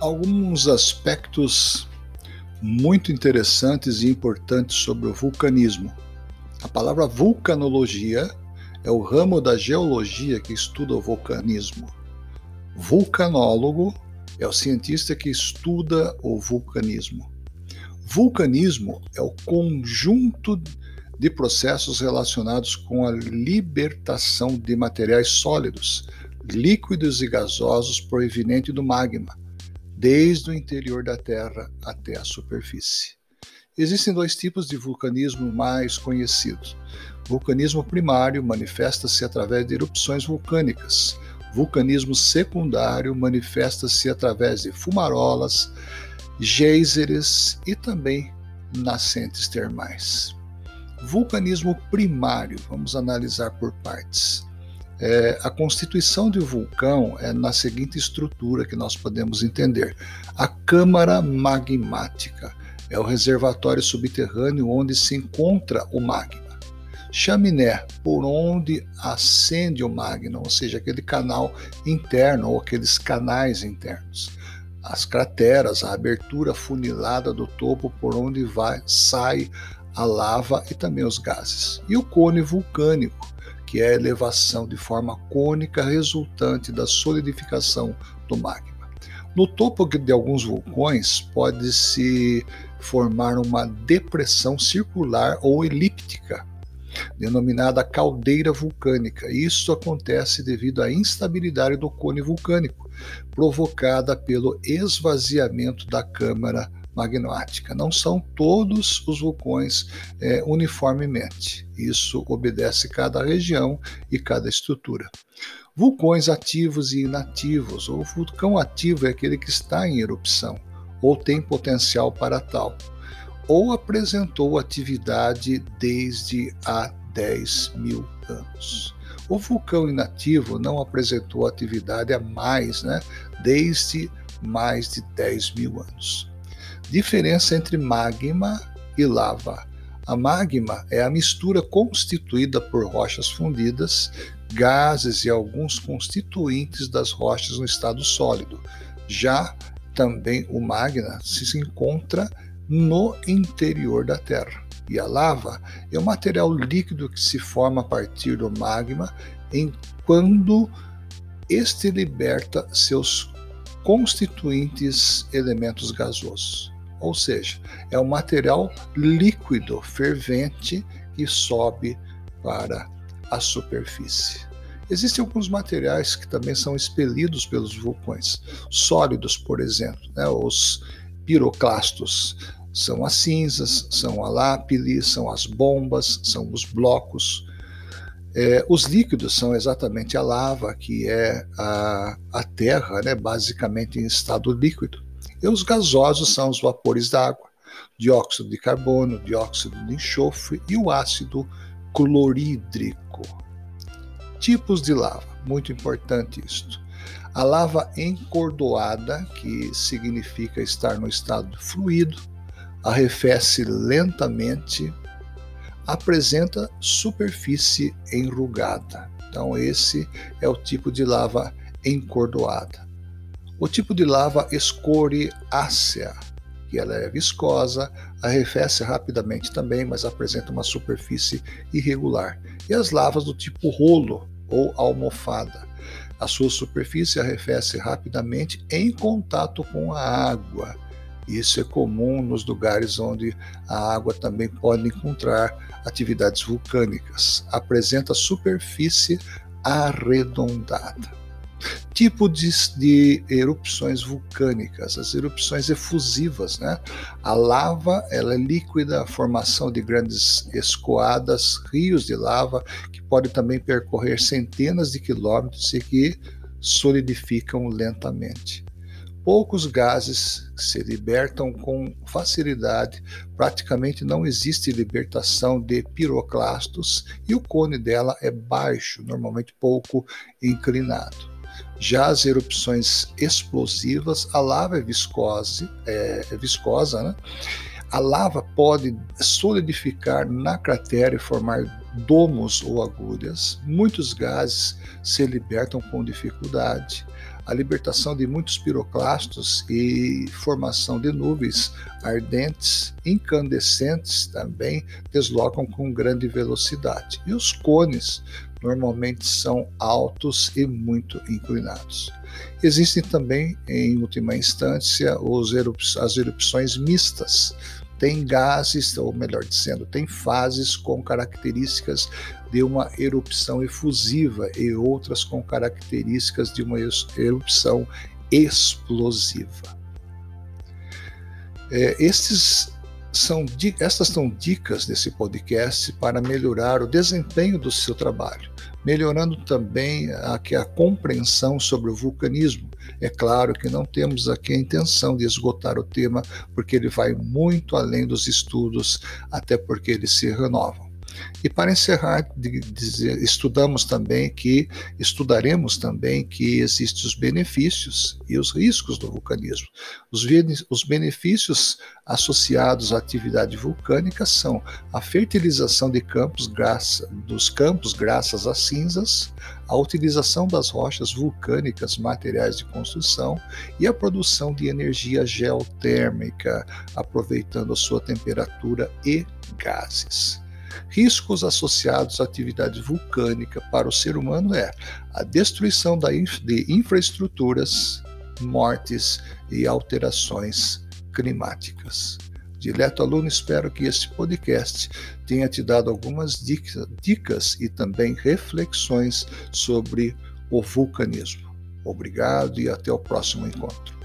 alguns aspectos muito interessantes e importantes sobre o vulcanismo. A palavra vulcanologia é o ramo da geologia que estuda o vulcanismo. Vulcanólogo é o cientista que estuda o vulcanismo. Vulcanismo é o conjunto de processos relacionados com a libertação de materiais sólidos, líquidos e gasosos provenientes do magma, desde o interior da Terra até a superfície. Existem dois tipos de vulcanismo mais conhecidos. Vulcanismo primário manifesta-se através de erupções vulcânicas. Vulcanismo secundário manifesta-se através de fumarolas, geysers e também nascentes termais. Vulcanismo primário, vamos analisar por partes. É, a constituição de um vulcão é na seguinte estrutura que nós podemos entender: a câmara magmática é o reservatório subterrâneo onde se encontra o magma. Chaminé, por onde acende o magma, ou seja, aquele canal interno ou aqueles canais internos. As crateras, a abertura funilada do topo por onde vai, sai a lava e também os gases. E o cone vulcânico, que é a elevação de forma cônica resultante da solidificação do magma. No topo de alguns vulcões pode-se formar uma depressão circular ou elíptica, denominada caldeira vulcânica. Isso acontece devido à instabilidade do cone vulcânico, provocada pelo esvaziamento da câmara magmática. Não são todos os vulcões é, uniformemente. Isso obedece cada região e cada estrutura. Vulcões ativos e inativos. O vulcão ativo é aquele que está em erupção ou tem potencial para tal, ou apresentou atividade desde há 10 mil anos. O vulcão inativo não apresentou atividade há mais, né, desde mais de 10 mil anos. Diferença entre magma e lava. A magma é a mistura constituída por rochas fundidas, gases e alguns constituintes das rochas no estado sólido. Já também o magma se encontra no interior da Terra. E a lava é o material líquido que se forma a partir do magma em quando este liberta seus constituintes elementos gasosos ou seja, é um material líquido, fervente, que sobe para a superfície. Existem alguns materiais que também são expelidos pelos vulcões, sólidos, por exemplo, né? os piroclastos. São as cinzas, são a lápide, são as bombas, são os blocos. É, os líquidos são exatamente a lava, que é a, a terra, né? basicamente em estado líquido. E os gasosos são os vapores d'água, dióxido de carbono, dióxido de enxofre e o ácido clorídrico. Tipos de lava, muito importante isto. A lava encordoada, que significa estar no estado fluido, arrefece lentamente, apresenta superfície enrugada. Então, esse é o tipo de lava encordoada. O tipo de lava escoriácea, que ela é viscosa, arrefece rapidamente também, mas apresenta uma superfície irregular. E as lavas do tipo rolo ou almofada. A sua superfície arrefece rapidamente em contato com a água. Isso é comum nos lugares onde a água também pode encontrar atividades vulcânicas. Apresenta superfície arredondada. Tipo de, de, erupções vulcânicas, as erupções efusivas, né? A lava, ela é líquida, a formação de grandes escoadas, rios de lava que podem também percorrer centenas de quilômetros e que solidificam lentamente. Poucos gases se libertam com facilidade, praticamente não existe libertação de piroclastos e o cone dela é baixo, normalmente pouco inclinado. Já as erupções explosivas, a lava é, viscose, é, é viscosa, né? A lava pode solidificar na cratera e formar domos ou agulhas, muitos gases se libertam com dificuldade, a libertação de muitos piroclastos e formação de nuvens ardentes, incandescentes também deslocam com grande velocidade. E os cones normalmente são altos e muito inclinados. Existem também, em última instância, as erupções mistas, tem gases, ou melhor dizendo, tem fases com características de uma erupção efusiva e outras com características de uma erupção explosiva. É, estes são, estas são dicas desse podcast para melhorar o desempenho do seu trabalho, melhorando também a, a compreensão sobre o vulcanismo, é claro que não temos aqui a intenção de esgotar o tema, porque ele vai muito além dos estudos, até porque eles se renovam. E para encerrar, dizer, estudamos também que estudaremos também que existem os benefícios e os riscos do vulcanismo. Os, os benefícios associados à atividade vulcânica são a fertilização de campos graça, dos campos graças às cinzas, a utilização das rochas vulcânicas, materiais de construção e a produção de energia geotérmica, aproveitando a sua temperatura e gases. Riscos associados à atividade vulcânica para o ser humano é a destruição de infraestruturas, mortes e alterações climáticas. Dileto aluno, espero que este podcast tenha te dado algumas dicas, dicas e também reflexões sobre o vulcanismo. Obrigado e até o próximo encontro.